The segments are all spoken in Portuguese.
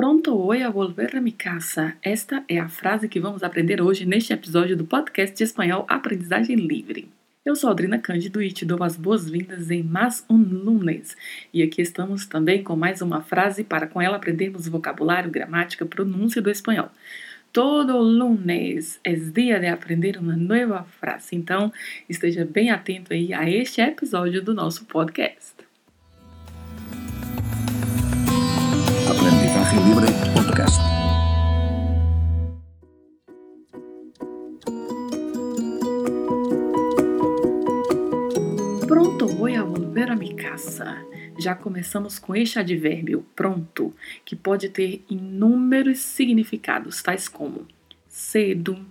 Pronto hoje a volver a mi casa. Esta é a frase que vamos aprender hoje neste episódio do podcast de espanhol Aprendizagem Livre. Eu sou a Adrina Cândido e te dou as boas-vindas em mais um lunes. E aqui estamos também com mais uma frase para com ela aprendermos vocabulário, gramática, pronúncia do espanhol. Todo lunes é dia de aprender uma nova frase. Então, esteja bem atento aí a este episódio do nosso podcast. Podcast. Pronto, vou a volver a mi casa. Já começamos com este advérbio pronto, que pode ter inúmeros significados, tais como cedo,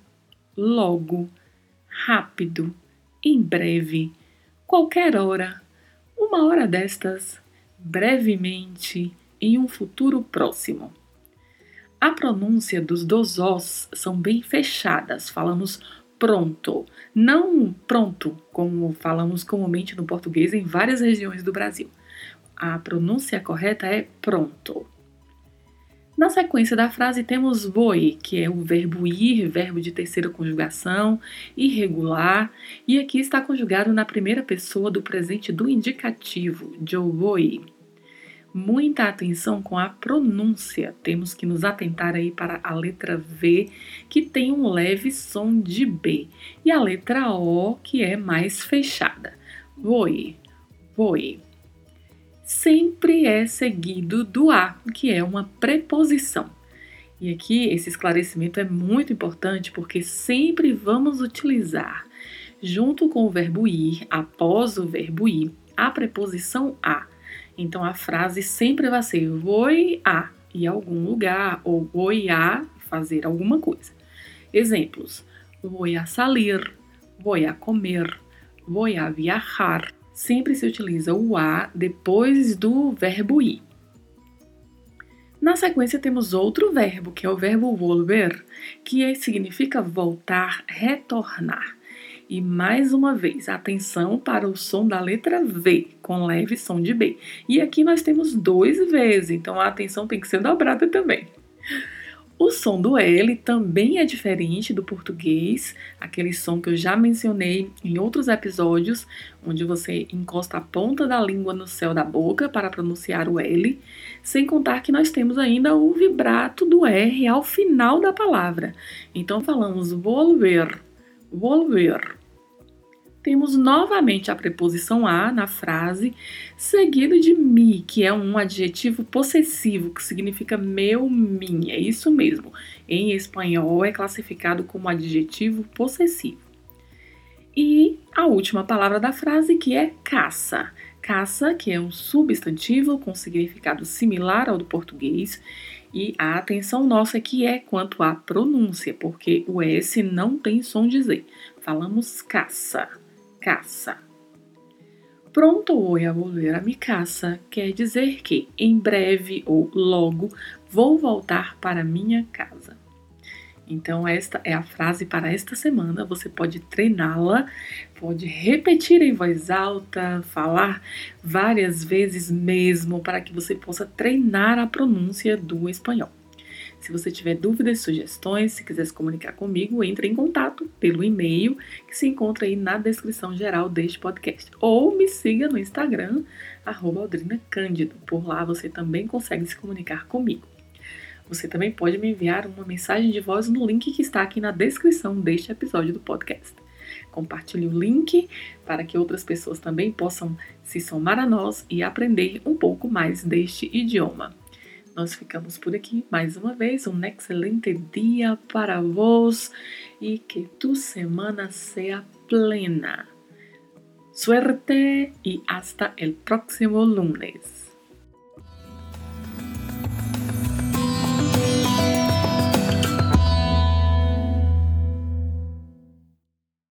logo, rápido, em breve, qualquer hora, uma hora destas, brevemente, em um futuro próximo. A pronúncia dos dois os são bem fechadas, falamos pronto, não pronto, como falamos comumente no português em várias regiões do Brasil. A pronúncia correta é pronto. Na sequência da frase temos voi, que é o verbo ir, verbo de terceira conjugação, irregular, e aqui está conjugado na primeira pessoa do presente do indicativo, vou Muita atenção com a pronúncia. Temos que nos atentar aí para a letra V, que tem um leve som de B, e a letra O, que é mais fechada. Voi, voi sempre é seguido do a, que é uma preposição. E aqui esse esclarecimento é muito importante porque sempre vamos utilizar, junto com o verbo ir, após o verbo ir, a preposição a. Então a frase sempre vai ser vou a ir a algum lugar ou vou a fazer alguma coisa. Exemplos: vou a salir, vou a comer, vou a viajar, sempre se utiliza o a depois do verbo ir. Na sequência temos outro verbo, que é o verbo volver, que significa voltar, retornar. E mais uma vez, atenção para o som da letra V, com leve som de B. E aqui nós temos dois Vs, então a atenção tem que ser dobrada também. O som do L também é diferente do português, aquele som que eu já mencionei em outros episódios, onde você encosta a ponta da língua no céu da boca para pronunciar o L, sem contar que nós temos ainda o vibrato do R ao final da palavra. Então falamos volver, volver temos novamente a preposição a na frase, seguido de mi, que é um adjetivo possessivo, que significa meu, minha. É isso mesmo. Em espanhol é classificado como adjetivo possessivo. E a última palavra da frase, que é caça. Caça, que é um substantivo com significado similar ao do português. E a atenção nossa aqui é quanto à pronúncia, porque o S não tem som de Z. Falamos caça caça. Pronto voy a volver a mi casa quer dizer que em breve ou logo vou voltar para minha casa. Então, esta é a frase para esta semana. Você pode treiná-la, pode repetir em voz alta, falar várias vezes mesmo, para que você possa treinar a pronúncia do espanhol. Se você tiver dúvidas, sugestões, se quiser se comunicar comigo, entre em contato pelo e-mail que se encontra aí na descrição geral deste podcast. Ou me siga no Instagram, Aldrina Cândido. Por lá você também consegue se comunicar comigo. Você também pode me enviar uma mensagem de voz no link que está aqui na descrição deste episódio do podcast. Compartilhe o link para que outras pessoas também possam se somar a nós e aprender um pouco mais deste idioma. Nós ficamos por aqui mais uma vez. Um excelente dia para vós e que tu semana seja plena. Suerte y hasta el próximo lunes.